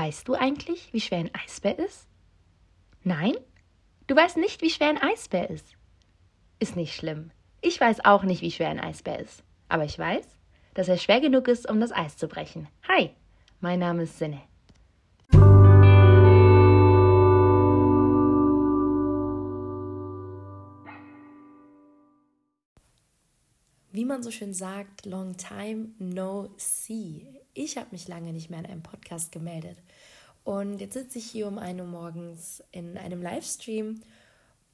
Weißt du eigentlich, wie schwer ein Eisbär ist? Nein? Du weißt nicht, wie schwer ein Eisbär ist. Ist nicht schlimm. Ich weiß auch nicht, wie schwer ein Eisbär ist. Aber ich weiß, dass er schwer genug ist, um das Eis zu brechen. Hi, mein Name ist Sinne. Man so schön sagt, long time no see. Ich habe mich lange nicht mehr in einem Podcast gemeldet. Und jetzt sitze ich hier um 1 Uhr morgens in einem Livestream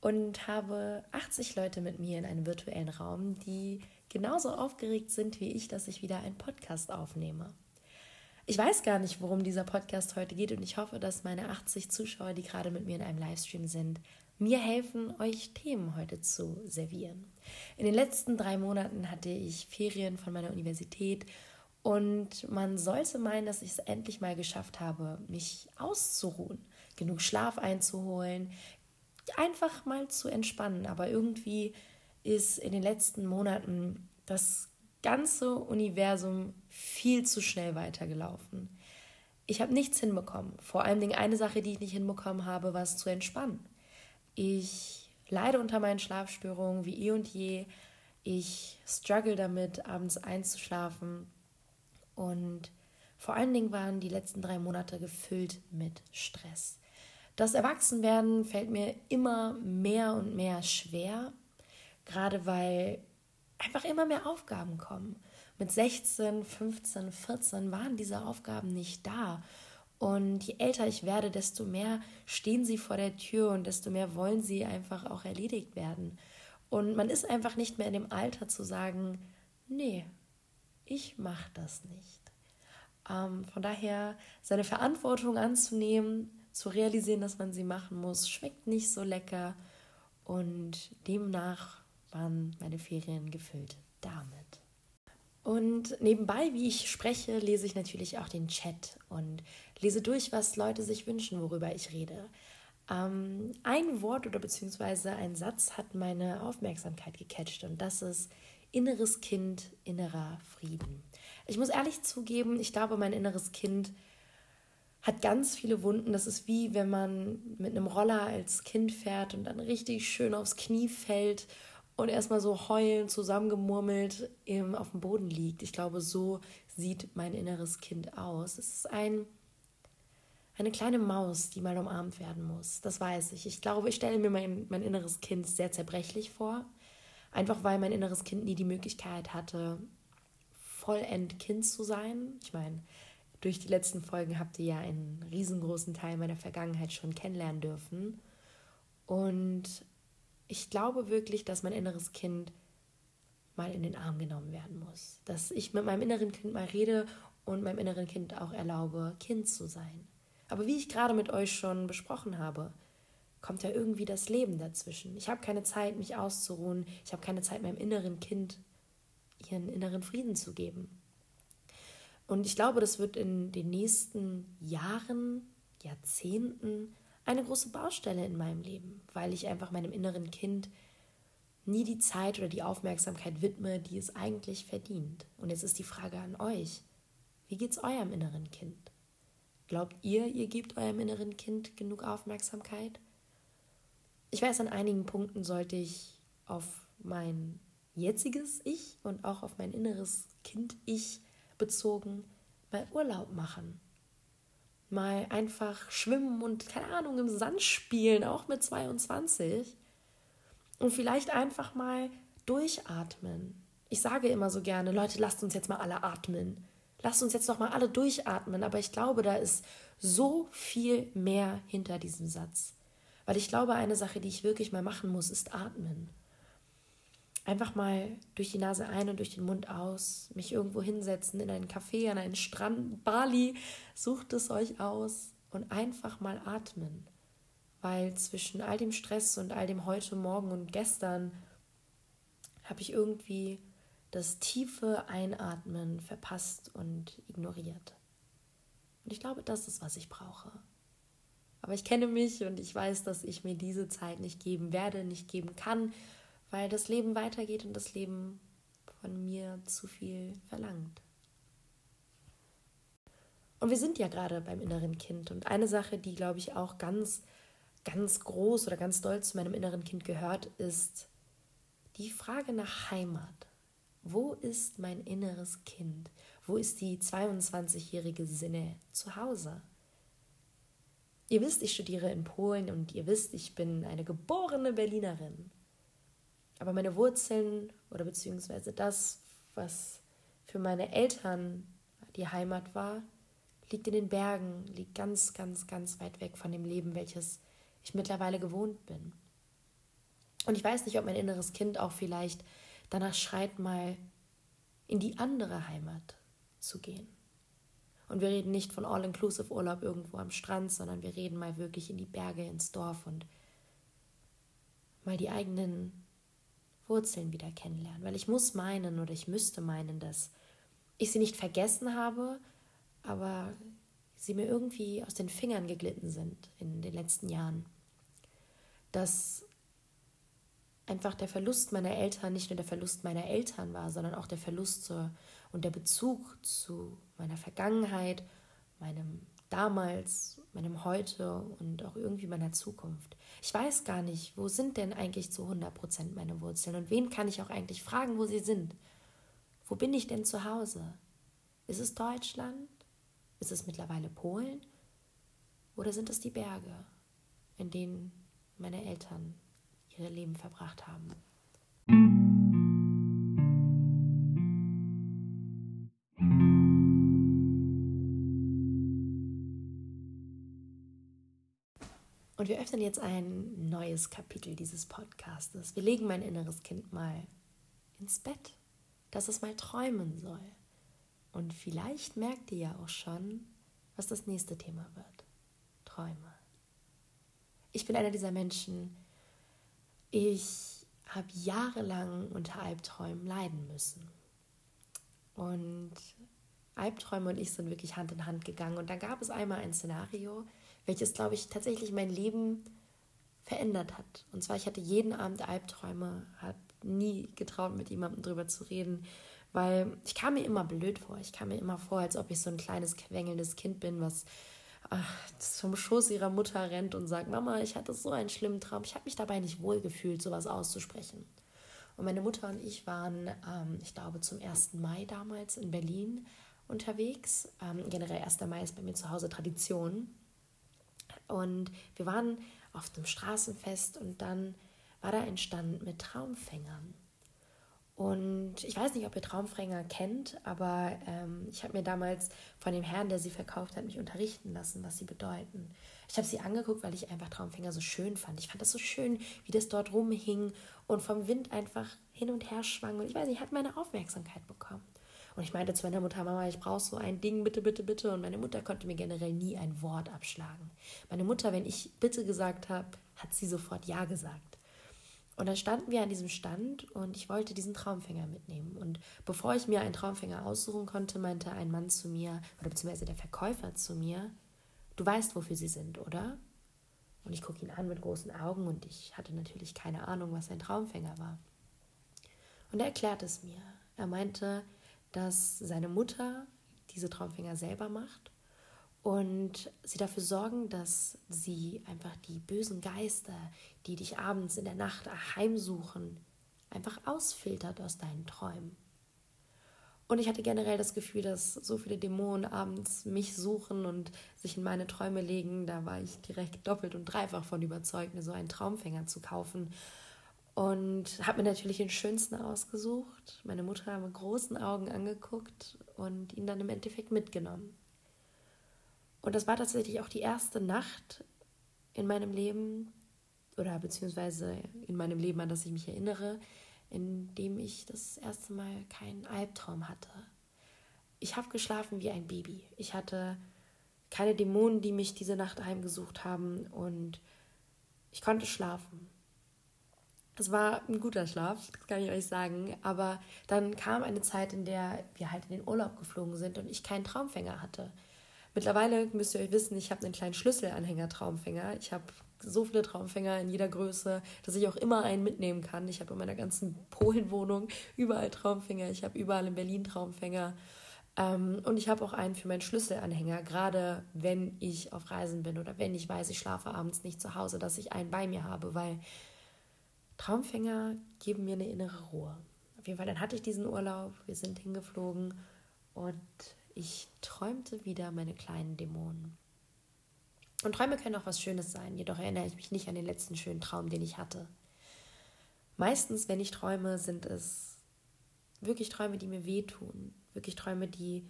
und habe 80 Leute mit mir in einem virtuellen Raum, die genauso aufgeregt sind wie ich, dass ich wieder einen Podcast aufnehme. Ich weiß gar nicht, worum dieser Podcast heute geht und ich hoffe, dass meine 80 Zuschauer, die gerade mit mir in einem Livestream sind, mir helfen, euch Themen heute zu servieren. In den letzten drei Monaten hatte ich Ferien von meiner Universität und man sollte meinen, dass ich es endlich mal geschafft habe, mich auszuruhen, genug Schlaf einzuholen, einfach mal zu entspannen. Aber irgendwie ist in den letzten Monaten das ganze Universum viel zu schnell weitergelaufen. Ich habe nichts hinbekommen. Vor Dingen eine Sache, die ich nicht hinbekommen habe, war es zu entspannen. Ich leide unter meinen Schlafstörungen wie eh und je. Ich struggle damit, abends einzuschlafen. Und vor allen Dingen waren die letzten drei Monate gefüllt mit Stress. Das Erwachsenwerden fällt mir immer mehr und mehr schwer, gerade weil einfach immer mehr Aufgaben kommen. Mit 16, 15, 14 waren diese Aufgaben nicht da. Und je älter ich werde, desto mehr stehen sie vor der Tür und desto mehr wollen sie einfach auch erledigt werden. Und man ist einfach nicht mehr in dem Alter zu sagen, nee, ich mache das nicht. Ähm, von daher seine Verantwortung anzunehmen, zu realisieren, dass man sie machen muss, schmeckt nicht so lecker. Und demnach waren meine Ferien gefüllt damit. Und nebenbei, wie ich spreche, lese ich natürlich auch den Chat und lese durch, was Leute sich wünschen, worüber ich rede. Ähm, ein Wort oder beziehungsweise ein Satz hat meine Aufmerksamkeit gecatcht und das ist inneres Kind, innerer Frieden. Ich muss ehrlich zugeben, ich glaube, mein inneres Kind hat ganz viele Wunden. Das ist wie wenn man mit einem Roller als Kind fährt und dann richtig schön aufs Knie fällt und erstmal so heulend zusammengemurmelt auf dem Boden liegt. Ich glaube, so sieht mein inneres Kind aus. Es ist ein, eine kleine Maus, die mal umarmt werden muss. Das weiß ich. Ich glaube, ich stelle mir mein, mein inneres Kind sehr zerbrechlich vor. Einfach weil mein inneres Kind nie die Möglichkeit hatte, vollend Kind zu sein. Ich meine, durch die letzten Folgen habt ihr ja einen riesengroßen Teil meiner Vergangenheit schon kennenlernen dürfen. Und ich glaube wirklich, dass mein inneres Kind mal in den Arm genommen werden muss. Dass ich mit meinem inneren Kind mal rede und meinem inneren Kind auch erlaube, Kind zu sein. Aber wie ich gerade mit euch schon besprochen habe, kommt ja irgendwie das Leben dazwischen. Ich habe keine Zeit, mich auszuruhen. Ich habe keine Zeit, meinem inneren Kind ihren inneren Frieden zu geben. Und ich glaube, das wird in den nächsten Jahren, Jahrzehnten eine große Baustelle in meinem Leben, weil ich einfach meinem inneren Kind nie die Zeit oder die Aufmerksamkeit widme, die es eigentlich verdient. Und jetzt ist die Frage an euch, wie geht's eurem inneren Kind? Glaubt ihr, ihr gebt eurem inneren Kind genug Aufmerksamkeit? Ich weiß, an einigen Punkten sollte ich auf mein jetziges Ich und auch auf mein inneres Kind-Ich bezogen mal Urlaub machen mal einfach schwimmen und keine Ahnung im Sand spielen, auch mit 22. Und vielleicht einfach mal durchatmen. Ich sage immer so gerne, Leute, lasst uns jetzt mal alle atmen. Lasst uns jetzt noch mal alle durchatmen. Aber ich glaube, da ist so viel mehr hinter diesem Satz. Weil ich glaube, eine Sache, die ich wirklich mal machen muss, ist atmen einfach mal durch die Nase ein und durch den Mund aus, mich irgendwo hinsetzen, in einen Café, an einen Strand, Bali, sucht es euch aus und einfach mal atmen. Weil zwischen all dem Stress und all dem heute, morgen und gestern habe ich irgendwie das tiefe Einatmen verpasst und ignoriert. Und ich glaube, das ist, was ich brauche. Aber ich kenne mich und ich weiß, dass ich mir diese Zeit nicht geben werde, nicht geben kann weil das Leben weitergeht und das Leben von mir zu viel verlangt. Und wir sind ja gerade beim inneren Kind. Und eine Sache, die, glaube ich, auch ganz, ganz groß oder ganz doll zu meinem inneren Kind gehört, ist die Frage nach Heimat. Wo ist mein inneres Kind? Wo ist die 22-jährige Sinne zu Hause? Ihr wisst, ich studiere in Polen und ihr wisst, ich bin eine geborene Berlinerin. Aber meine Wurzeln oder beziehungsweise das, was für meine Eltern die Heimat war, liegt in den Bergen, liegt ganz, ganz, ganz weit weg von dem Leben, welches ich mittlerweile gewohnt bin. Und ich weiß nicht, ob mein inneres Kind auch vielleicht danach schreit, mal in die andere Heimat zu gehen. Und wir reden nicht von All-Inclusive-Urlaub irgendwo am Strand, sondern wir reden mal wirklich in die Berge, ins Dorf und mal die eigenen Wurzeln wieder kennenlernen. Weil ich muss meinen oder ich müsste meinen, dass ich sie nicht vergessen habe, aber sie mir irgendwie aus den Fingern geglitten sind in den letzten Jahren. Dass einfach der Verlust meiner Eltern nicht nur der Verlust meiner Eltern war, sondern auch der Verlust zur, und der Bezug zu meiner Vergangenheit, meinem damals, meinem Heute und auch irgendwie meiner Zukunft. Ich weiß gar nicht, wo sind denn eigentlich zu 100 Prozent meine Wurzeln und wen kann ich auch eigentlich fragen, wo sie sind? Wo bin ich denn zu Hause? Ist es Deutschland? Ist es mittlerweile Polen? Oder sind es die Berge, in denen meine Eltern ihre Leben verbracht haben? Und wir öffnen jetzt ein neues Kapitel dieses Podcastes. Wir legen mein inneres Kind mal ins Bett, dass es mal träumen soll. Und vielleicht merkt ihr ja auch schon, was das nächste Thema wird. Träume. Ich bin einer dieser Menschen, ich habe jahrelang unter Albträumen leiden müssen. Und Albträume und ich sind wirklich Hand in Hand gegangen. Und dann gab es einmal ein Szenario, welches, glaube ich, tatsächlich mein Leben verändert hat. Und zwar, ich hatte jeden Abend Albträume, habe nie getraut, mit jemandem drüber zu reden, weil ich kam mir immer blöd vor. Ich kam mir immer vor, als ob ich so ein kleines, quengelndes Kind bin, was zum Schoß ihrer Mutter rennt und sagt, Mama, ich hatte so einen schlimmen Traum. Ich habe mich dabei nicht wohl gefühlt, sowas auszusprechen. Und meine Mutter und ich waren, ähm, ich glaube, zum 1. Mai damals in Berlin unterwegs. Ähm, generell 1. Mai ist bei mir zu Hause Tradition. Und wir waren auf dem Straßenfest und dann war da ein Stand mit Traumfängern. Und ich weiß nicht, ob ihr Traumfänger kennt, aber ähm, ich habe mir damals von dem Herrn, der sie verkauft hat, mich unterrichten lassen, was sie bedeuten. Ich habe sie angeguckt, weil ich einfach Traumfänger so schön fand. Ich fand das so schön, wie das dort rumhing und vom Wind einfach hin und her schwang. Und ich weiß nicht, hat meine Aufmerksamkeit bekommen. Und ich meinte zu meiner Mutter, Mama, ich brauche so ein Ding, bitte, bitte, bitte. Und meine Mutter konnte mir generell nie ein Wort abschlagen. Meine Mutter, wenn ich bitte gesagt habe, hat sie sofort Ja gesagt. Und dann standen wir an diesem Stand und ich wollte diesen Traumfänger mitnehmen. Und bevor ich mir einen Traumfänger aussuchen konnte, meinte ein Mann zu mir, oder beziehungsweise der Verkäufer zu mir, du weißt, wofür sie sind, oder? Und ich gucke ihn an mit großen Augen und ich hatte natürlich keine Ahnung, was ein Traumfänger war. Und er erklärt es mir. Er meinte, dass seine Mutter diese Traumfänger selber macht und sie dafür sorgen, dass sie einfach die bösen Geister, die dich abends in der Nacht heimsuchen, einfach ausfiltert aus deinen Träumen. Und ich hatte generell das Gefühl, dass so viele Dämonen abends mich suchen und sich in meine Träume legen. Da war ich direkt doppelt und dreifach von überzeugt, mir so einen Traumfänger zu kaufen. Und habe mir natürlich den schönsten ausgesucht, meine Mutter mit großen Augen angeguckt und ihn dann im Endeffekt mitgenommen. Und das war tatsächlich auch die erste Nacht in meinem Leben oder beziehungsweise in meinem Leben, an das ich mich erinnere, in dem ich das erste Mal keinen Albtraum hatte. Ich habe geschlafen wie ein Baby. Ich hatte keine Dämonen, die mich diese Nacht heimgesucht haben und ich konnte schlafen. Es war ein guter Schlaf, das kann ich euch sagen. Aber dann kam eine Zeit, in der wir halt in den Urlaub geflogen sind und ich keinen Traumfänger hatte. Mittlerweile müsst ihr euch wissen, ich habe einen kleinen Schlüsselanhänger-Traumfänger. Ich habe so viele Traumfänger in jeder Größe, dass ich auch immer einen mitnehmen kann. Ich habe in meiner ganzen Polenwohnung überall Traumfänger. Ich habe überall in Berlin Traumfänger. Ähm, und ich habe auch einen für meinen Schlüsselanhänger, gerade wenn ich auf Reisen bin oder wenn ich weiß, ich schlafe abends nicht zu Hause, dass ich einen bei mir habe, weil Traumfänger geben mir eine innere Ruhe. Auf jeden Fall, dann hatte ich diesen Urlaub, wir sind hingeflogen und ich träumte wieder meine kleinen Dämonen. Und Träume können auch was Schönes sein, jedoch erinnere ich mich nicht an den letzten schönen Traum, den ich hatte. Meistens, wenn ich träume, sind es wirklich Träume, die mir wehtun, wirklich Träume, die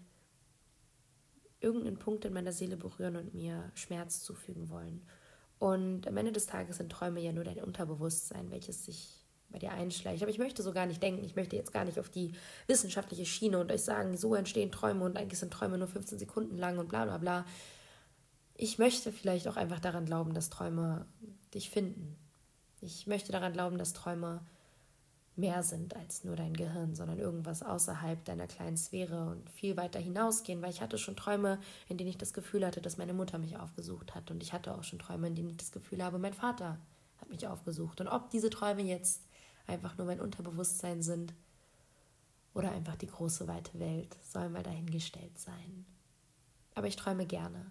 irgendeinen Punkt in meiner Seele berühren und mir Schmerz zufügen wollen. Und am Ende des Tages sind Träume ja nur dein Unterbewusstsein, welches sich bei dir einschleicht. Aber ich möchte so gar nicht denken, ich möchte jetzt gar nicht auf die wissenschaftliche Schiene und euch sagen, so entstehen Träume und eigentlich sind Träume nur 15 Sekunden lang und bla bla bla. Ich möchte vielleicht auch einfach daran glauben, dass Träume dich finden. Ich möchte daran glauben, dass Träume mehr sind als nur dein Gehirn, sondern irgendwas außerhalb deiner kleinen Sphäre und viel weiter hinausgehen, weil ich hatte schon Träume, in denen ich das Gefühl hatte, dass meine Mutter mich aufgesucht hat und ich hatte auch schon Träume, in denen ich das Gefühl habe, mein Vater hat mich aufgesucht und ob diese Träume jetzt einfach nur mein Unterbewusstsein sind oder einfach die große weite Welt, soll mal dahingestellt sein. Aber ich träume gerne.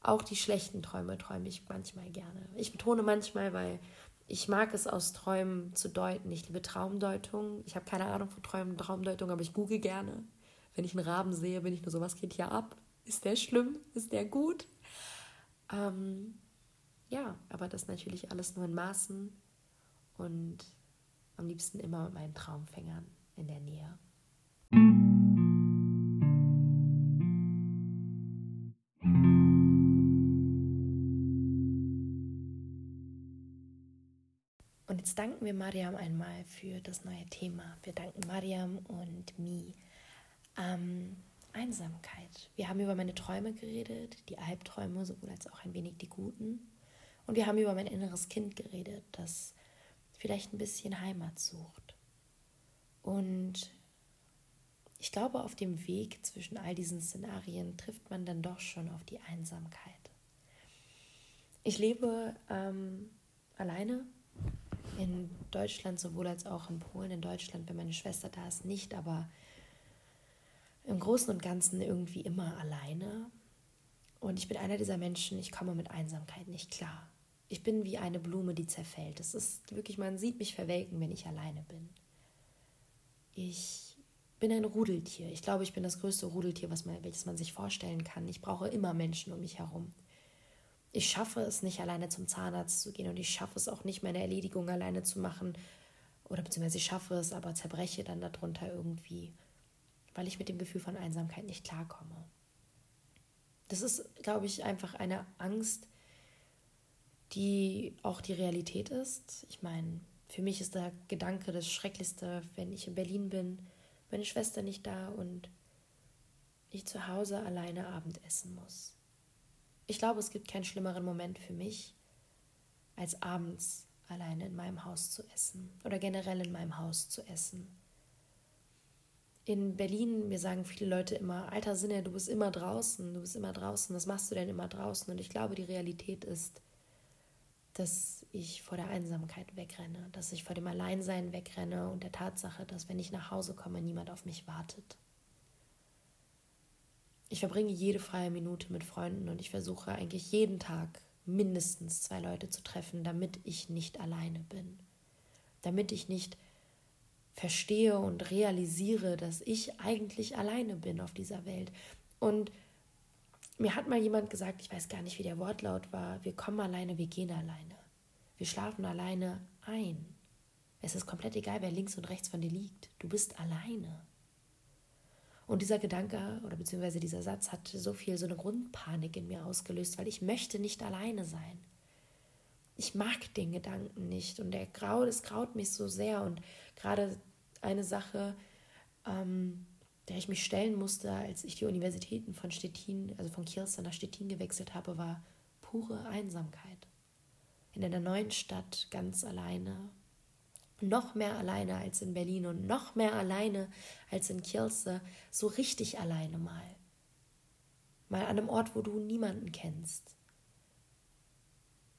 Auch die schlechten Träume träume ich manchmal gerne. Ich betone manchmal, weil ich mag es aus Träumen zu deuten. Ich liebe Traumdeutung. Ich habe keine Ahnung von Träumen, Traumdeutung, aber ich google gerne. Wenn ich einen Raben sehe, bin ich nur so, was geht hier ab? Ist der schlimm? Ist der gut? Ähm, ja, aber das natürlich alles nur in Maßen und am liebsten immer mit meinen Traumfängern in der Nähe. Und jetzt danken wir Mariam einmal für das neue Thema. Wir danken Mariam und Mi. Ähm, Einsamkeit. Wir haben über meine Träume geredet, die Albträume, sowohl als auch ein wenig die guten. Und wir haben über mein inneres Kind geredet, das vielleicht ein bisschen Heimat sucht. Und ich glaube, auf dem Weg zwischen all diesen Szenarien trifft man dann doch schon auf die Einsamkeit. Ich lebe ähm, alleine in Deutschland, sowohl als auch in Polen. In Deutschland, wenn meine Schwester da ist, nicht, aber im Großen und Ganzen irgendwie immer alleine. Und ich bin einer dieser Menschen, ich komme mit Einsamkeit nicht klar. Ich bin wie eine Blume, die zerfällt. Es ist wirklich, man sieht mich verwelken, wenn ich alleine bin. Ich bin ein Rudeltier. Ich glaube, ich bin das größte Rudeltier, was man, welches man sich vorstellen kann. Ich brauche immer Menschen um mich herum. Ich schaffe es nicht, alleine zum Zahnarzt zu gehen und ich schaffe es auch nicht, meine Erledigung alleine zu machen. Oder beziehungsweise ich schaffe es, aber zerbreche dann darunter irgendwie, weil ich mit dem Gefühl von Einsamkeit nicht klarkomme. Das ist, glaube ich, einfach eine Angst, die auch die Realität ist. Ich meine, für mich ist der Gedanke das Schrecklichste, wenn ich in Berlin bin, meine Schwester nicht da und ich zu Hause alleine Abendessen muss. Ich glaube, es gibt keinen schlimmeren Moment für mich, als abends alleine in meinem Haus zu essen oder generell in meinem Haus zu essen. In Berlin, mir sagen viele Leute immer, alter Sinne, du bist immer draußen, du bist immer draußen, was machst du denn immer draußen? Und ich glaube, die Realität ist, dass ich vor der Einsamkeit wegrenne, dass ich vor dem Alleinsein wegrenne und der Tatsache, dass wenn ich nach Hause komme, niemand auf mich wartet. Ich verbringe jede freie Minute mit Freunden und ich versuche eigentlich jeden Tag mindestens zwei Leute zu treffen, damit ich nicht alleine bin. Damit ich nicht verstehe und realisiere, dass ich eigentlich alleine bin auf dieser Welt. Und mir hat mal jemand gesagt, ich weiß gar nicht, wie der Wortlaut war, wir kommen alleine, wir gehen alleine. Wir schlafen alleine ein. Es ist komplett egal, wer links und rechts von dir liegt. Du bist alleine. Und dieser Gedanke oder beziehungsweise dieser Satz hat so viel, so eine Grundpanik in mir ausgelöst, weil ich möchte nicht alleine sein. Ich mag den Gedanken nicht und der graut, es graut mich so sehr. Und gerade eine Sache, ähm, der ich mich stellen musste, als ich die Universitäten von Stettin, also von Kirsten nach Stettin gewechselt habe, war pure Einsamkeit. In einer neuen Stadt ganz alleine. Noch mehr alleine als in Berlin und noch mehr alleine als in Kielce. So richtig alleine mal. Mal an einem Ort, wo du niemanden kennst.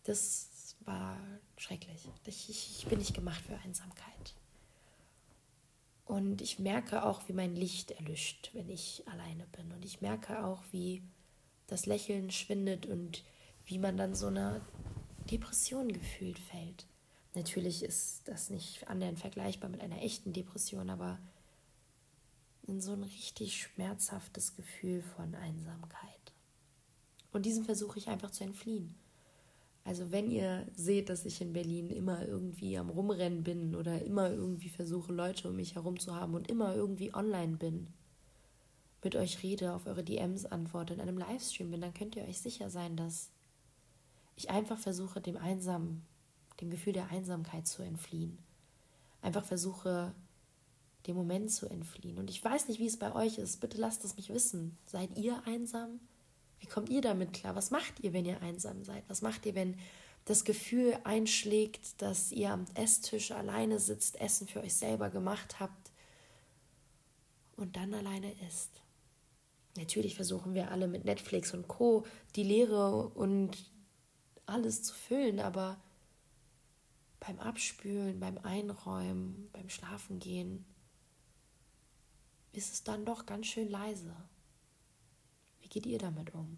Das war schrecklich. Ich, ich, ich bin nicht gemacht für Einsamkeit. Und ich merke auch, wie mein Licht erlischt, wenn ich alleine bin. Und ich merke auch, wie das Lächeln schwindet und wie man dann so einer Depression gefühlt fällt. Natürlich ist das nicht annähernd vergleichbar mit einer echten Depression, aber in so ein richtig schmerzhaftes Gefühl von Einsamkeit. Und diesem versuche ich einfach zu entfliehen. Also wenn ihr seht, dass ich in Berlin immer irgendwie am Rumrennen bin oder immer irgendwie versuche, Leute um mich herum zu haben und immer irgendwie online bin, mit euch rede, auf eure DMs antworte, in einem Livestream bin, dann könnt ihr euch sicher sein, dass ich einfach versuche, dem Einsam, dem Gefühl der Einsamkeit zu entfliehen. Einfach versuche, dem Moment zu entfliehen. Und ich weiß nicht, wie es bei euch ist. Bitte lasst es mich wissen. Seid ihr einsam? Wie kommt ihr damit klar? Was macht ihr, wenn ihr einsam seid? Was macht ihr, wenn das Gefühl einschlägt, dass ihr am Esstisch alleine sitzt, Essen für euch selber gemacht habt und dann alleine isst? Natürlich versuchen wir alle mit Netflix und Co. die Leere und alles zu füllen, aber beim Abspülen, beim Einräumen, beim Schlafengehen ist es dann doch ganz schön leise. Wie geht ihr damit um?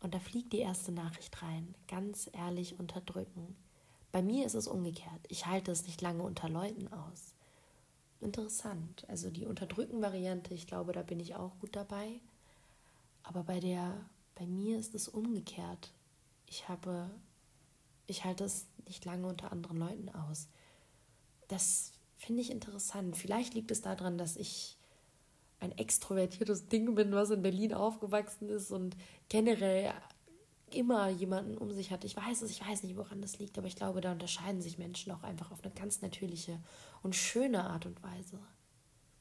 Und da fliegt die erste Nachricht rein, ganz ehrlich unterdrücken. Bei mir ist es umgekehrt. Ich halte es nicht lange unter Leuten aus. Interessant. Also die Unterdrücken-Variante, ich glaube, da bin ich auch gut dabei. Aber bei der, bei mir ist es umgekehrt. Ich habe, ich halte es nicht lange unter anderen Leuten aus. Das finde ich interessant. Vielleicht liegt es daran, dass ich ein extrovertiertes Ding bin, was in Berlin aufgewachsen ist und generell immer jemanden um sich hat. Ich weiß es, ich weiß nicht, woran das liegt, aber ich glaube, da unterscheiden sich Menschen auch einfach auf eine ganz natürliche und schöne Art und Weise.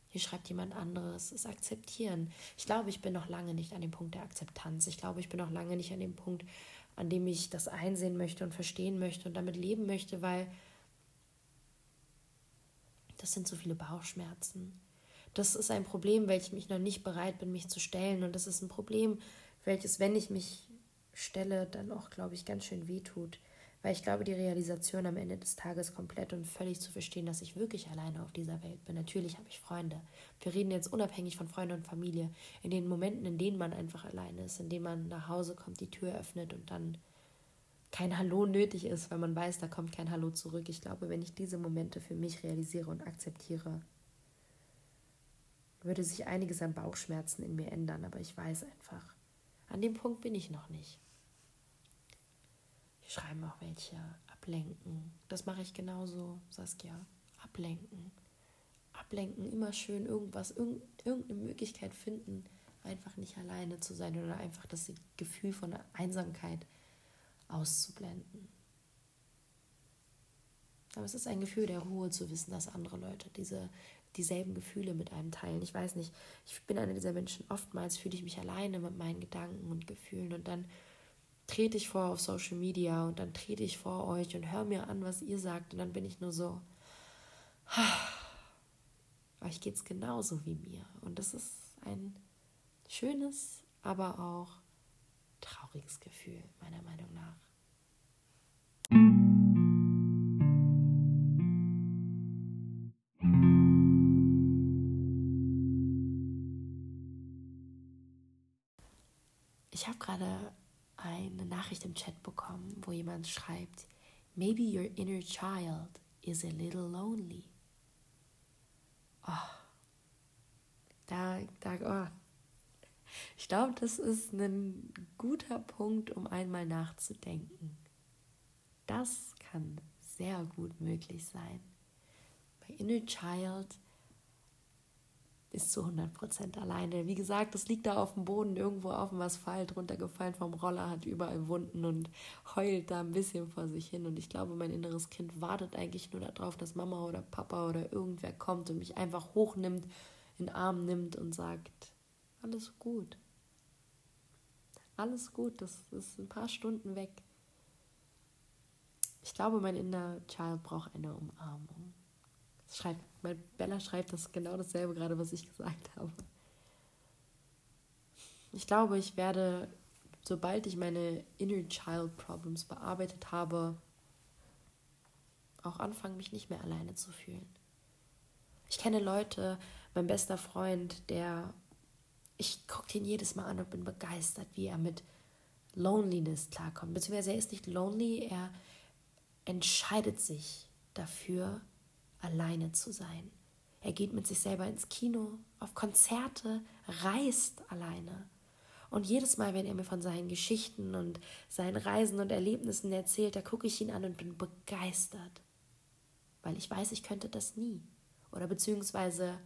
Hier schreibt jemand anderes, es akzeptieren. Ich glaube, ich bin noch lange nicht an dem Punkt der Akzeptanz. Ich glaube, ich bin noch lange nicht an dem Punkt, an dem ich das einsehen möchte und verstehen möchte und damit leben möchte, weil das sind so viele Bauchschmerzen das ist ein Problem, welchem ich noch nicht bereit bin, mich zu stellen. Und das ist ein Problem, welches, wenn ich mich stelle, dann auch, glaube ich, ganz schön wehtut. Weil ich glaube, die Realisation am Ende des Tages komplett und völlig zu verstehen, dass ich wirklich alleine auf dieser Welt bin. Natürlich habe ich Freunde. Wir reden jetzt unabhängig von Freunden und Familie. In den Momenten, in denen man einfach alleine ist, in denen man nach Hause kommt, die Tür öffnet und dann kein Hallo nötig ist, weil man weiß, da kommt kein Hallo zurück. Ich glaube, wenn ich diese Momente für mich realisiere und akzeptiere, würde sich einiges an Bauchschmerzen in mir ändern, aber ich weiß einfach, an dem Punkt bin ich noch nicht. Wir schreiben auch welche ablenken. Das mache ich genauso, Saskia. Ablenken. Ablenken, immer schön irgendwas, irgendeine Möglichkeit finden, einfach nicht alleine zu sein oder einfach das Gefühl von Einsamkeit auszublenden. Aber es ist ein Gefühl der Ruhe zu wissen, dass andere Leute diese dieselben Gefühle mit einem teilen. Ich weiß nicht, ich bin einer dieser Menschen, oftmals fühle ich mich alleine mit meinen Gedanken und Gefühlen und dann trete ich vor auf Social Media und dann trete ich vor euch und höre mir an, was ihr sagt und dann bin ich nur so, euch geht es genauso wie mir. Und das ist ein schönes, aber auch trauriges Gefühl, meiner Meinung nach. Gerade eine Nachricht im Chat bekommen, wo jemand schreibt, Maybe your inner child is a little lonely. Oh, da, da, oh. Ich glaube, das ist ein guter Punkt, um einmal nachzudenken. Das kann sehr gut möglich sein. Bei Inner Child ist zu 100% alleine. Wie gesagt, das liegt da auf dem Boden, irgendwo auf dem Asphalt, runtergefallen vom Roller, hat überall Wunden und heult da ein bisschen vor sich hin. Und ich glaube, mein inneres Kind wartet eigentlich nur darauf, dass Mama oder Papa oder irgendwer kommt und mich einfach hochnimmt, in den Arm nimmt und sagt, alles gut. Alles gut, das ist ein paar Stunden weg. Ich glaube, mein inner Child braucht eine Umarmung. Schreibt mein Bella schreibt das genau dasselbe gerade, was ich gesagt habe. Ich glaube, ich werde, sobald ich meine Inner Child Problems bearbeitet habe, auch anfangen, mich nicht mehr alleine zu fühlen. Ich kenne Leute, mein bester Freund, der, ich gucke ihn jedes Mal an und bin begeistert, wie er mit Loneliness klarkommt. Beziehungsweise er ist nicht lonely, er entscheidet sich dafür, alleine zu sein. Er geht mit sich selber ins Kino, auf Konzerte, reist alleine. Und jedes Mal, wenn er mir von seinen Geschichten und seinen Reisen und Erlebnissen erzählt, da gucke ich ihn an und bin begeistert. Weil ich weiß, ich könnte das nie. Oder beziehungsweise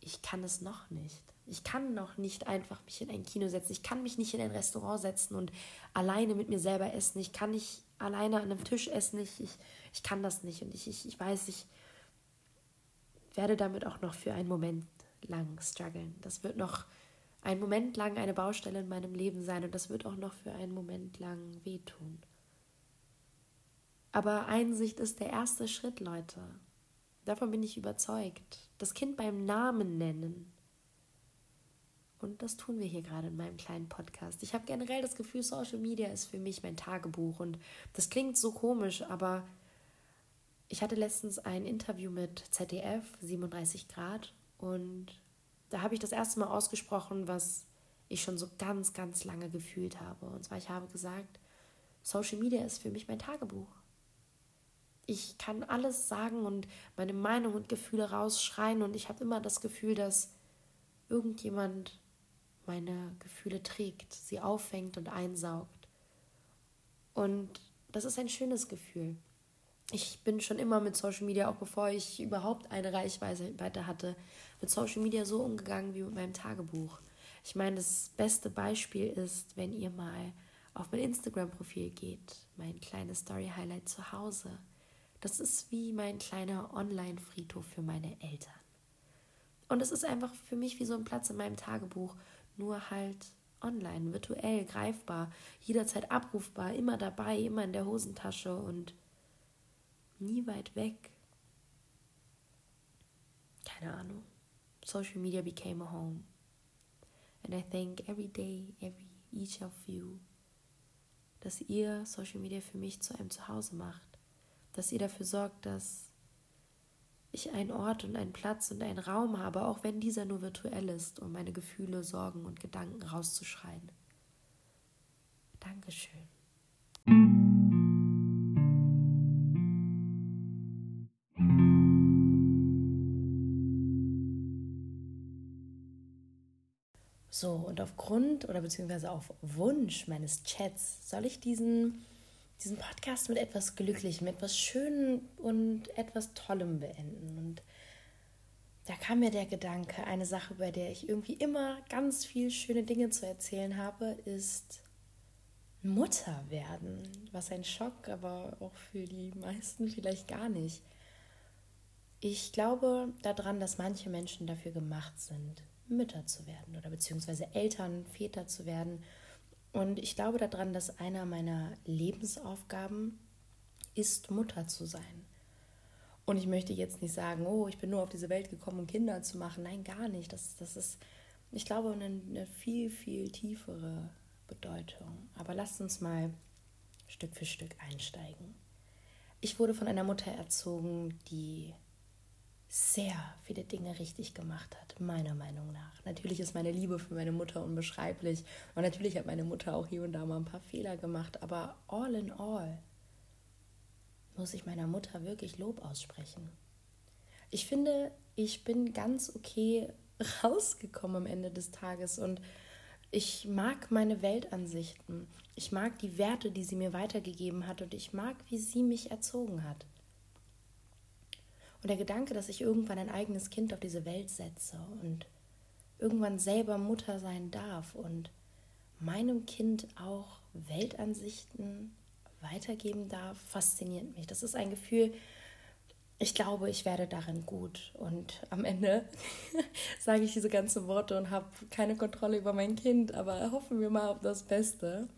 ich kann es noch nicht. Ich kann noch nicht einfach mich in ein Kino setzen. Ich kann mich nicht in ein Restaurant setzen und alleine mit mir selber essen. Ich kann nicht alleine an einem Tisch essen. Ich, ich, ich kann das nicht. Und ich, ich, ich weiß, ich werde damit auch noch für einen Moment lang strugglen. Das wird noch einen Moment lang eine Baustelle in meinem Leben sein und das wird auch noch für einen Moment lang wehtun. Aber Einsicht ist der erste Schritt, Leute. Davon bin ich überzeugt. Das Kind beim Namen nennen. Und das tun wir hier gerade in meinem kleinen Podcast. Ich habe generell das Gefühl, Social Media ist für mich mein Tagebuch. Und das klingt so komisch, aber ich hatte letztens ein Interview mit ZDF, 37 Grad. Und da habe ich das erste Mal ausgesprochen, was ich schon so ganz, ganz lange gefühlt habe. Und zwar, ich habe gesagt, Social Media ist für mich mein Tagebuch. Ich kann alles sagen und meine Meinung und Gefühle rausschreien und ich habe immer das Gefühl, dass irgendjemand meine Gefühle trägt, sie auffängt und einsaugt. Und das ist ein schönes Gefühl ich bin schon immer mit Social Media, auch bevor ich überhaupt eine Reichweite hatte, mit Social Media so umgegangen wie mit meinem Tagebuch. Ich meine, das beste Beispiel ist, wenn ihr mal auf mein Instagram-Profil geht, mein kleines Story-Highlight zu Hause. Das ist wie mein kleiner Online-Friedhof für meine Eltern. Und es ist einfach für mich wie so ein Platz in meinem Tagebuch, nur halt online, virtuell, greifbar, jederzeit abrufbar, immer dabei, immer in der Hosentasche und nie weit weg. Keine Ahnung. Social media became a home. And I thank every day, every each of you, dass ihr Social Media für mich zu einem Zuhause macht. Dass ihr dafür sorgt, dass ich einen Ort und einen Platz und einen Raum habe, auch wenn dieser nur virtuell ist, um meine Gefühle, Sorgen und Gedanken rauszuschreien. Dankeschön. Und aufgrund oder beziehungsweise auf Wunsch meines Chats soll ich diesen, diesen Podcast mit etwas Glücklichem, etwas Schönem und etwas Tollem beenden. Und da kam mir der Gedanke, eine Sache, bei der ich irgendwie immer ganz viel schöne Dinge zu erzählen habe, ist Mutter werden. Was ein Schock, aber auch für die meisten vielleicht gar nicht. Ich glaube daran, dass manche Menschen dafür gemacht sind, Mütter zu werden oder beziehungsweise Eltern, Väter zu werden. Und ich glaube daran, dass einer meiner Lebensaufgaben ist, Mutter zu sein. Und ich möchte jetzt nicht sagen, oh, ich bin nur auf diese Welt gekommen, um Kinder zu machen. Nein, gar nicht. Das, das ist, ich glaube, eine, eine viel, viel tiefere Bedeutung. Aber lasst uns mal Stück für Stück einsteigen. Ich wurde von einer Mutter erzogen, die sehr viele Dinge richtig gemacht hat, meiner Meinung nach. Natürlich ist meine Liebe für meine Mutter unbeschreiblich und natürlich hat meine Mutter auch hier und da mal ein paar Fehler gemacht, aber all in all muss ich meiner Mutter wirklich Lob aussprechen. Ich finde, ich bin ganz okay rausgekommen am Ende des Tages und ich mag meine Weltansichten. Ich mag die Werte, die sie mir weitergegeben hat und ich mag, wie sie mich erzogen hat. Und der Gedanke, dass ich irgendwann ein eigenes Kind auf diese Welt setze und irgendwann selber Mutter sein darf und meinem Kind auch Weltansichten weitergeben darf, fasziniert mich. Das ist ein Gefühl, ich glaube, ich werde darin gut. Und am Ende sage ich diese ganzen Worte und habe keine Kontrolle über mein Kind, aber hoffen wir mal auf das Beste.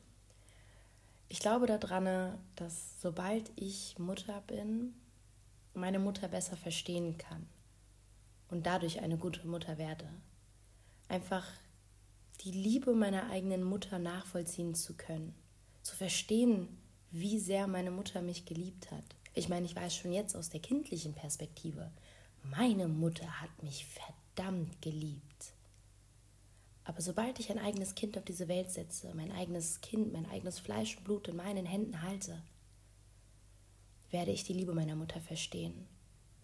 Ich glaube daran, dass sobald ich Mutter bin, meine Mutter besser verstehen kann und dadurch eine gute Mutter werde. Einfach die Liebe meiner eigenen Mutter nachvollziehen zu können, zu verstehen, wie sehr meine Mutter mich geliebt hat. Ich meine, ich weiß schon jetzt aus der kindlichen Perspektive, Meine Mutter hat mich verdammt geliebt. Aber sobald ich ein eigenes Kind auf diese Welt setze, mein eigenes Kind, mein eigenes Fleisch und Blut in meinen Händen halte, werde ich die Liebe meiner Mutter verstehen,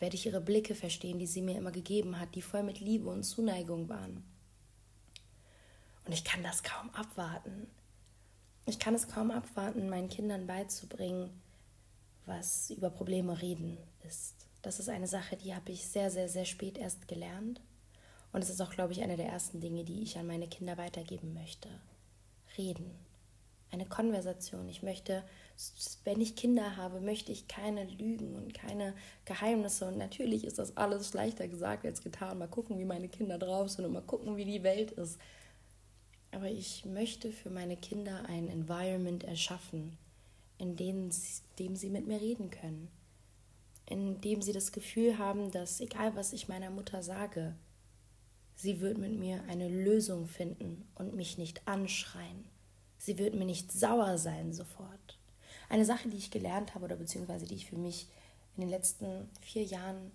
werde ich ihre Blicke verstehen, die sie mir immer gegeben hat, die voll mit Liebe und Zuneigung waren. Und ich kann das kaum abwarten. Ich kann es kaum abwarten, meinen Kindern beizubringen, was über Probleme reden ist. Das ist eine Sache, die habe ich sehr, sehr, sehr spät erst gelernt. Und es ist auch, glaube ich, eine der ersten Dinge, die ich an meine Kinder weitergeben möchte. Reden. Eine Konversation. Ich möchte, wenn ich Kinder habe, möchte ich keine Lügen und keine Geheimnisse. Und natürlich ist das alles leichter gesagt als getan. Mal gucken, wie meine Kinder drauf sind und mal gucken, wie die Welt ist. Aber ich möchte für meine Kinder ein Environment erschaffen, in dem sie mit mir reden können. In dem sie das Gefühl haben, dass egal was ich meiner Mutter sage, Sie wird mit mir eine Lösung finden und mich nicht anschreien. Sie wird mir nicht sauer sein sofort. Eine Sache, die ich gelernt habe oder beziehungsweise die ich für mich in den letzten vier Jahren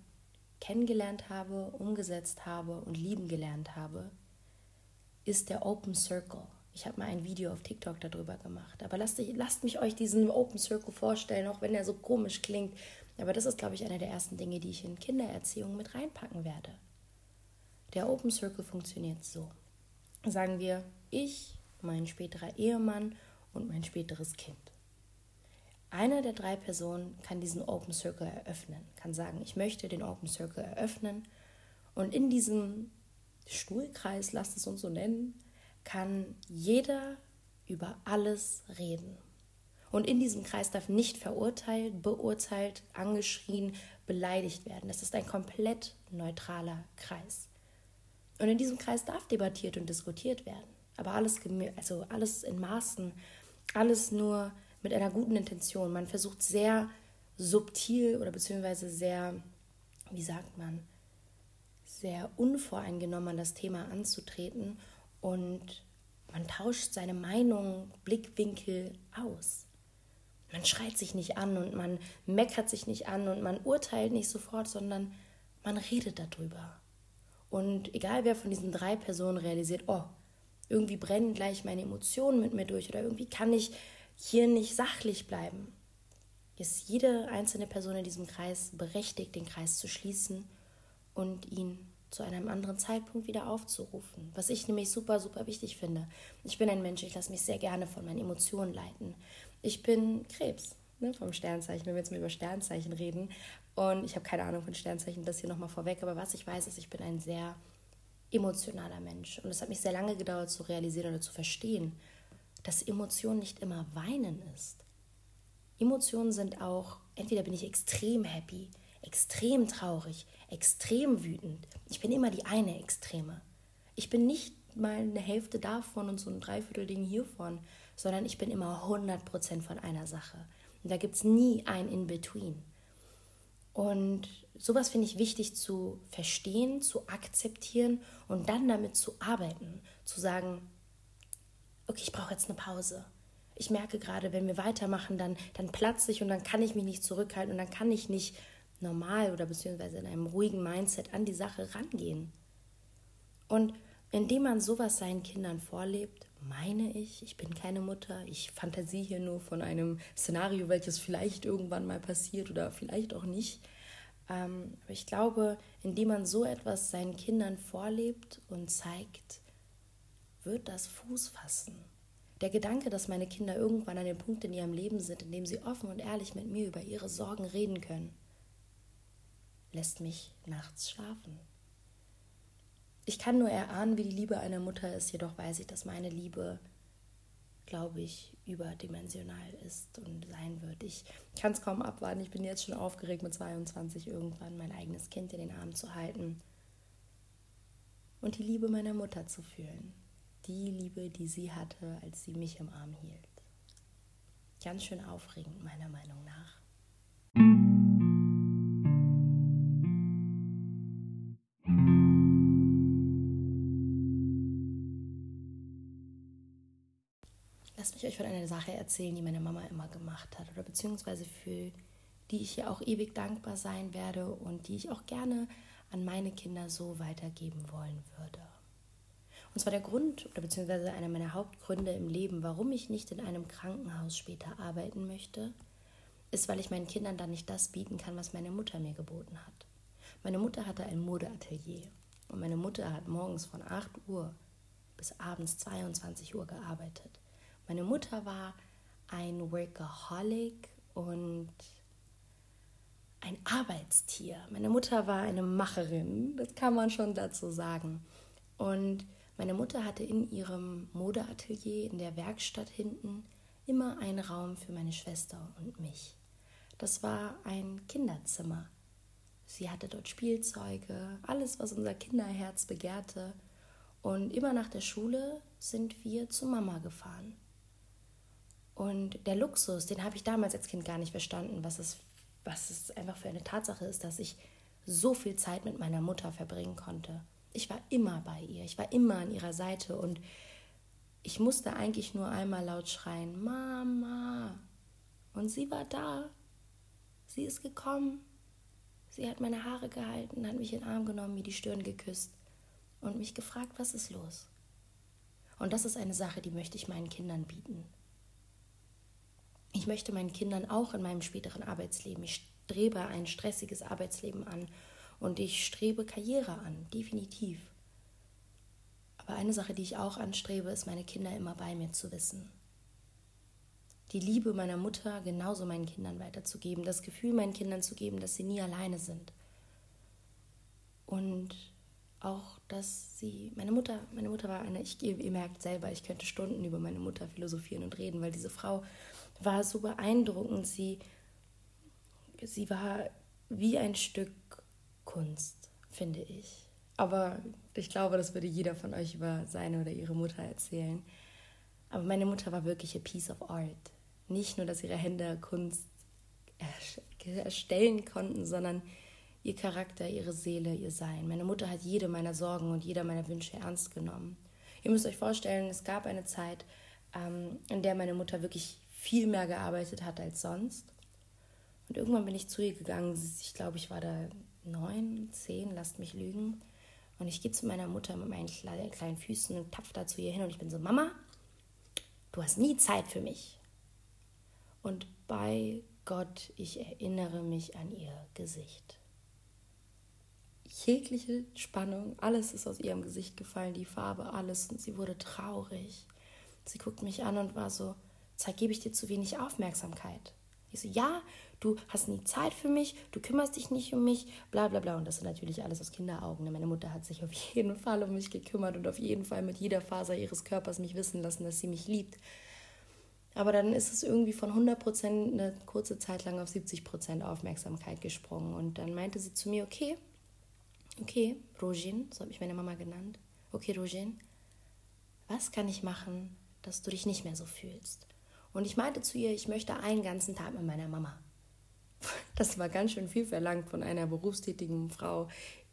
kennengelernt habe, umgesetzt habe und lieben gelernt habe, ist der Open Circle. Ich habe mal ein Video auf TikTok darüber gemacht. Aber lasst, lasst mich euch diesen Open Circle vorstellen, auch wenn er so komisch klingt. Aber das ist, glaube ich, eine der ersten Dinge, die ich in Kindererziehung mit reinpacken werde. Der Open Circle funktioniert so. Sagen wir, ich, mein späterer Ehemann und mein späteres Kind. Einer der drei Personen kann diesen Open Circle eröffnen, kann sagen, ich möchte den Open Circle eröffnen. Und in diesem Stuhlkreis, lasst es uns so nennen, kann jeder über alles reden. Und in diesem Kreis darf nicht verurteilt, beurteilt, angeschrien, beleidigt werden. Das ist ein komplett neutraler Kreis. Und in diesem Kreis darf debattiert und diskutiert werden. Aber alles, also alles in Maßen, alles nur mit einer guten Intention. Man versucht sehr subtil oder beziehungsweise sehr, wie sagt man, sehr unvoreingenommen das Thema anzutreten und man tauscht seine Meinung, Blickwinkel aus. Man schreit sich nicht an und man meckert sich nicht an und man urteilt nicht sofort, sondern man redet darüber. Und egal wer von diesen drei Personen realisiert, oh, irgendwie brennen gleich meine Emotionen mit mir durch oder irgendwie kann ich hier nicht sachlich bleiben, ist jede einzelne Person in diesem Kreis berechtigt, den Kreis zu schließen und ihn zu einem anderen Zeitpunkt wieder aufzurufen. Was ich nämlich super, super wichtig finde. Ich bin ein Mensch, ich lasse mich sehr gerne von meinen Emotionen leiten. Ich bin Krebs ne, vom Sternzeichen, wenn wir jetzt mal über Sternzeichen reden. Und ich habe keine Ahnung von Sternzeichen, das hier nochmal vorweg. Aber was ich weiß, ist, ich bin ein sehr emotionaler Mensch. Und es hat mich sehr lange gedauert zu realisieren oder zu verstehen, dass Emotion nicht immer Weinen ist. Emotionen sind auch, entweder bin ich extrem happy, extrem traurig, extrem wütend. Ich bin immer die eine Extreme. Ich bin nicht mal eine Hälfte davon und so ein Dreiviertel-Ding hiervon, sondern ich bin immer 100% von einer Sache. Und da gibt es nie ein In-Between. Und sowas finde ich wichtig zu verstehen, zu akzeptieren und dann damit zu arbeiten, zu sagen, okay, ich brauche jetzt eine Pause. Ich merke gerade, wenn wir weitermachen, dann, dann platze ich und dann kann ich mich nicht zurückhalten und dann kann ich nicht normal oder beziehungsweise in einem ruhigen Mindset an die Sache rangehen. Und indem man sowas seinen Kindern vorlebt, meine ich, ich bin keine Mutter, ich fantasie hier nur von einem Szenario, welches vielleicht irgendwann mal passiert oder vielleicht auch nicht. Ähm, aber ich glaube, indem man so etwas seinen Kindern vorlebt und zeigt, wird das Fuß fassen. Der Gedanke, dass meine Kinder irgendwann an dem Punkt in ihrem Leben sind, in dem sie offen und ehrlich mit mir über ihre Sorgen reden können, lässt mich nachts schlafen. Ich kann nur erahnen, wie die Liebe einer Mutter ist, jedoch weiß ich, dass meine Liebe, glaube ich, überdimensional ist und sein wird. Ich kann es kaum abwarten. Ich bin jetzt schon aufgeregt, mit 22 irgendwann mein eigenes Kind in den Arm zu halten und die Liebe meiner Mutter zu fühlen. Die Liebe, die sie hatte, als sie mich im Arm hielt. Ganz schön aufregend, meiner Meinung nach. lasst mich euch von einer Sache erzählen, die meine Mama immer gemacht hat oder beziehungsweise für die ich ihr auch ewig dankbar sein werde und die ich auch gerne an meine Kinder so weitergeben wollen würde. Und zwar der Grund oder beziehungsweise einer meiner Hauptgründe im Leben, warum ich nicht in einem Krankenhaus später arbeiten möchte, ist, weil ich meinen Kindern dann nicht das bieten kann, was meine Mutter mir geboten hat. Meine Mutter hatte ein Modeatelier und meine Mutter hat morgens von 8 Uhr bis abends 22 Uhr gearbeitet. Meine Mutter war ein Workaholic und ein Arbeitstier. Meine Mutter war eine Macherin, das kann man schon dazu sagen. Und meine Mutter hatte in ihrem Modeatelier in der Werkstatt hinten immer einen Raum für meine Schwester und mich. Das war ein Kinderzimmer. Sie hatte dort Spielzeuge, alles, was unser Kinderherz begehrte. Und immer nach der Schule sind wir zu Mama gefahren. Und der Luxus, den habe ich damals als Kind gar nicht verstanden, was es, was es einfach für eine Tatsache ist, dass ich so viel Zeit mit meiner Mutter verbringen konnte ich war immer bei ihr, ich war immer an ihrer Seite und ich musste eigentlich nur einmal laut schreien, Mama. Und sie war da. Sie ist gekommen. Sie hat meine Haare gehalten, hat mich in den Arm genommen, mir die Stirn geküsst und mich gefragt, was ist los? Und das ist eine Sache, die möchte ich meinen Kindern bieten. Ich möchte meinen Kindern auch in meinem späteren Arbeitsleben, ich strebe ein stressiges Arbeitsleben an und ich strebe Karriere an, definitiv. Aber eine Sache, die ich auch anstrebe, ist, meine Kinder immer bei mir zu wissen. Die Liebe meiner Mutter genauso meinen Kindern weiterzugeben, das Gefühl meinen Kindern zu geben, dass sie nie alleine sind. Und auch, dass sie, meine Mutter, meine Mutter war eine, ich, ihr merkt selber, ich könnte Stunden über meine Mutter philosophieren und reden, weil diese Frau war so beeindruckend. Sie, sie war wie ein Stück Kunst, finde ich. Aber ich glaube, das würde jeder von euch über seine oder ihre Mutter erzählen. Aber meine Mutter war wirklich a piece of art. Nicht nur, dass ihre Hände Kunst erstellen konnten, sondern ihr Charakter, ihre Seele, ihr Sein. Meine Mutter hat jede meiner Sorgen und jeder meiner Wünsche ernst genommen. Ihr müsst euch vorstellen, es gab eine Zeit, ähm, in der meine Mutter wirklich viel mehr gearbeitet hat als sonst. Und irgendwann bin ich zu ihr gegangen. Ich glaube, ich war da neun, zehn, lasst mich lügen. Und ich gehe zu meiner Mutter mit meinen kleinen Füßen und tapfe da zu ihr hin und ich bin so, Mama, du hast nie Zeit für mich. Und bei Gott, ich erinnere mich an ihr Gesicht. Jegliche Spannung, alles ist aus ihrem Gesicht gefallen, die Farbe, alles. Und sie wurde traurig. Sie guckt mich an und war so, Zeit gebe ich dir zu wenig Aufmerksamkeit. Ich so, ja, du hast nie Zeit für mich, du kümmerst dich nicht um mich, bla bla bla. Und das sind natürlich alles aus Kinderaugen. Ne? Meine Mutter hat sich auf jeden Fall um mich gekümmert und auf jeden Fall mit jeder Faser ihres Körpers mich wissen lassen, dass sie mich liebt. Aber dann ist es irgendwie von 100% eine kurze Zeit lang auf 70% Aufmerksamkeit gesprungen. Und dann meinte sie zu mir, okay, okay, Rojin, so habe ich meine Mama genannt. Okay, Rojin, was kann ich machen, dass du dich nicht mehr so fühlst? Und ich meinte zu ihr, ich möchte einen ganzen Tag mit meiner Mama. Das war ganz schön viel verlangt von einer berufstätigen Frau,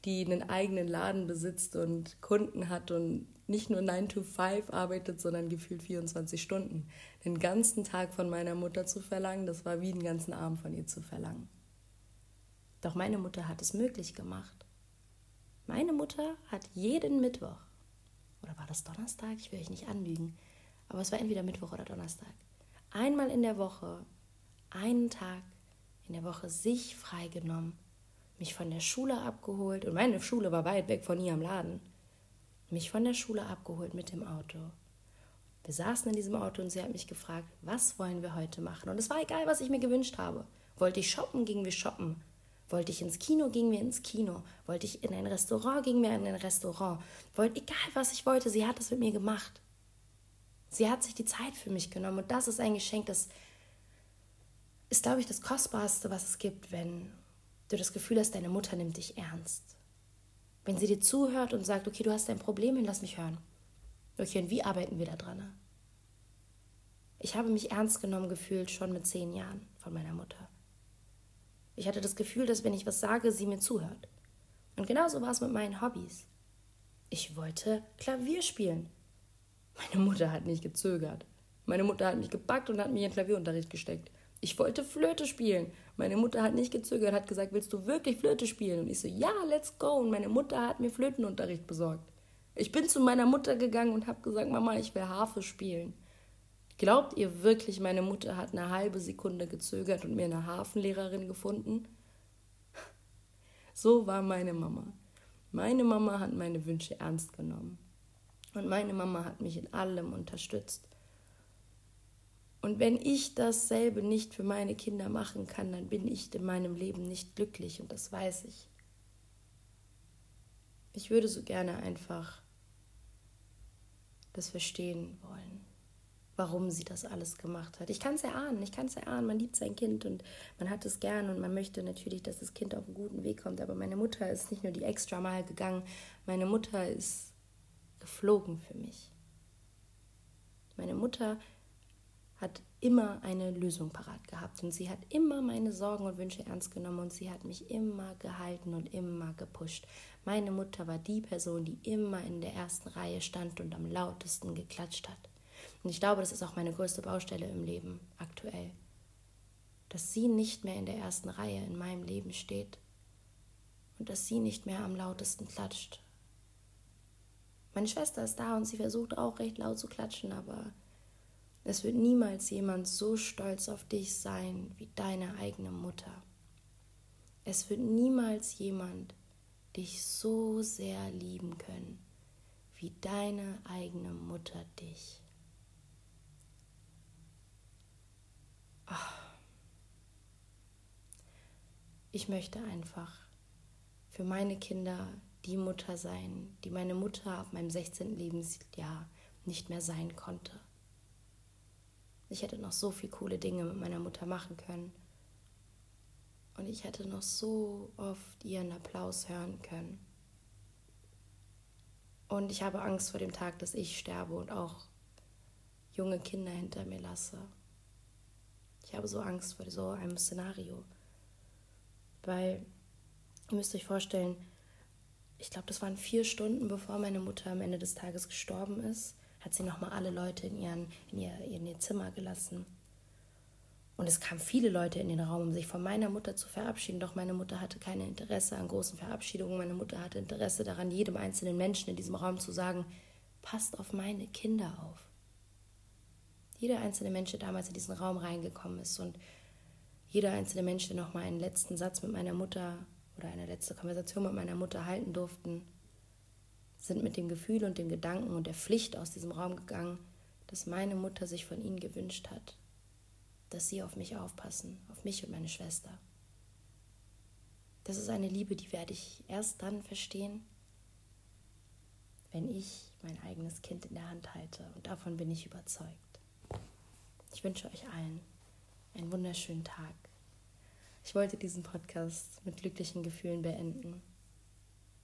die einen eigenen Laden besitzt und Kunden hat und nicht nur 9 to 5 arbeitet, sondern gefühlt 24 Stunden. Den ganzen Tag von meiner Mutter zu verlangen, das war wie den ganzen Abend von ihr zu verlangen. Doch meine Mutter hat es möglich gemacht. Meine Mutter hat jeden Mittwoch, oder war das Donnerstag? Ich will euch nicht anlügen, aber es war entweder Mittwoch oder Donnerstag, einmal in der Woche, einen Tag in der Woche sich freigenommen, mich von der Schule abgeholt, und meine Schule war weit weg von ihrem Laden, mich von der Schule abgeholt mit dem Auto. Wir saßen in diesem Auto und sie hat mich gefragt, was wollen wir heute machen? Und es war egal, was ich mir gewünscht habe. Wollte ich shoppen, gingen wir shoppen. Wollte ich ins Kino, gingen wir ins Kino. Wollte ich in ein Restaurant, gingen wir in ein Restaurant. Wollte, egal was ich wollte, sie hat es mit mir gemacht. Sie hat sich die Zeit für mich genommen und das ist ein Geschenk, das ist, glaube ich, das Kostbarste, was es gibt, wenn du das Gefühl hast, deine Mutter nimmt dich ernst. Wenn sie dir zuhört und sagt, okay, du hast ein Problem, lass mich hören. Okay, und wie arbeiten wir da dran? Ich habe mich ernst genommen gefühlt schon mit zehn Jahren von meiner Mutter. Ich hatte das Gefühl, dass wenn ich was sage, sie mir zuhört. Und genauso war es mit meinen Hobbys. Ich wollte Klavier spielen. Meine Mutter hat nicht gezögert. Meine Mutter hat mich gepackt und hat mich in Klavierunterricht gesteckt. Ich wollte Flöte spielen. Meine Mutter hat nicht gezögert, hat gesagt, willst du wirklich Flöte spielen? Und ich so, ja, let's go. Und meine Mutter hat mir Flötenunterricht besorgt. Ich bin zu meiner Mutter gegangen und habe gesagt, Mama, ich will Harfe spielen. Glaubt ihr wirklich, meine Mutter hat eine halbe Sekunde gezögert und mir eine Hafenlehrerin gefunden? So war meine Mama. Meine Mama hat meine Wünsche ernst genommen. Und meine Mama hat mich in allem unterstützt. Und wenn ich dasselbe nicht für meine Kinder machen kann, dann bin ich in meinem Leben nicht glücklich und das weiß ich. Ich würde so gerne einfach das verstehen wollen, warum sie das alles gemacht hat. Ich kann es erahnen, ich kann es erahnen, man liebt sein Kind und man hat es gern und man möchte natürlich, dass das Kind auf einen guten Weg kommt. Aber meine Mutter ist nicht nur die extra Mal gegangen, meine Mutter ist geflogen für mich. Meine Mutter hat immer eine Lösung parat gehabt und sie hat immer meine Sorgen und Wünsche ernst genommen und sie hat mich immer gehalten und immer gepusht. Meine Mutter war die Person, die immer in der ersten Reihe stand und am lautesten geklatscht hat. Und ich glaube, das ist auch meine größte Baustelle im Leben aktuell. Dass sie nicht mehr in der ersten Reihe in meinem Leben steht und dass sie nicht mehr am lautesten klatscht. Meine Schwester ist da und sie versucht auch recht laut zu klatschen, aber es wird niemals jemand so stolz auf dich sein wie deine eigene Mutter. Es wird niemals jemand dich so sehr lieben können wie deine eigene Mutter dich. Ach. Ich möchte einfach für meine Kinder die Mutter sein, die meine Mutter ab meinem 16. Lebensjahr nicht mehr sein konnte. Ich hätte noch so viele coole Dinge mit meiner Mutter machen können. Und ich hätte noch so oft ihren Applaus hören können. Und ich habe Angst vor dem Tag, dass ich sterbe und auch junge Kinder hinter mir lasse. Ich habe so Angst vor so einem Szenario. Weil, ihr müsst euch vorstellen, ich glaube, das waren vier Stunden, bevor meine Mutter am Ende des Tages gestorben ist hat sie nochmal alle Leute in, ihren, in, ihr, in ihr Zimmer gelassen. Und es kamen viele Leute in den Raum, um sich von meiner Mutter zu verabschieden. Doch meine Mutter hatte kein Interesse an großen Verabschiedungen. Meine Mutter hatte Interesse daran, jedem einzelnen Menschen in diesem Raum zu sagen, passt auf meine Kinder auf. Jeder einzelne Mensch, der damals in diesen Raum reingekommen ist und jeder einzelne Mensch, der nochmal einen letzten Satz mit meiner Mutter oder eine letzte Konversation mit meiner Mutter halten durften, sind mit dem Gefühl und dem Gedanken und der Pflicht aus diesem Raum gegangen, dass meine Mutter sich von ihnen gewünscht hat, dass sie auf mich aufpassen, auf mich und meine Schwester. Das ist eine Liebe, die werde ich erst dann verstehen, wenn ich mein eigenes Kind in der Hand halte. Und davon bin ich überzeugt. Ich wünsche euch allen einen wunderschönen Tag. Ich wollte diesen Podcast mit glücklichen Gefühlen beenden.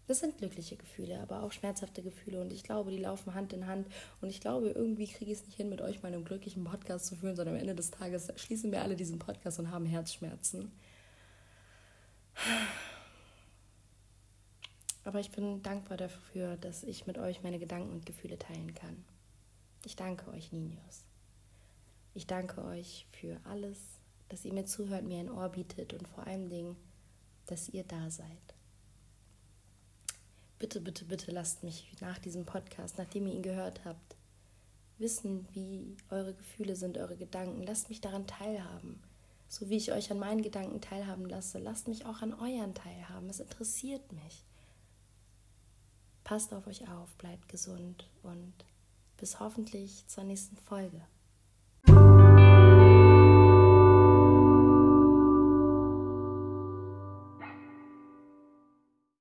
Das sind glückliche Gefühle, aber auch schmerzhafte Gefühle. Und ich glaube, die laufen Hand in Hand. Und ich glaube, irgendwie kriege ich es nicht hin, mit euch mal einen glücklichen Podcast zu führen, sondern am Ende des Tages schließen wir alle diesen Podcast und haben Herzschmerzen. Aber ich bin dankbar dafür, dass ich mit euch meine Gedanken und Gefühle teilen kann. Ich danke euch, Ninios. Ich danke euch für alles, dass ihr mir zuhört, mir ein Ohr bietet und vor allem Dingen, dass ihr da seid bitte, bitte, bitte lasst mich nach diesem Podcast, nachdem ihr ihn gehört habt, wissen, wie eure Gefühle sind, eure Gedanken. Lasst mich daran teilhaben. So wie ich euch an meinen Gedanken teilhaben lasse, lasst mich auch an euren teilhaben. Es interessiert mich. Passt auf euch auf, bleibt gesund und bis hoffentlich zur nächsten Folge.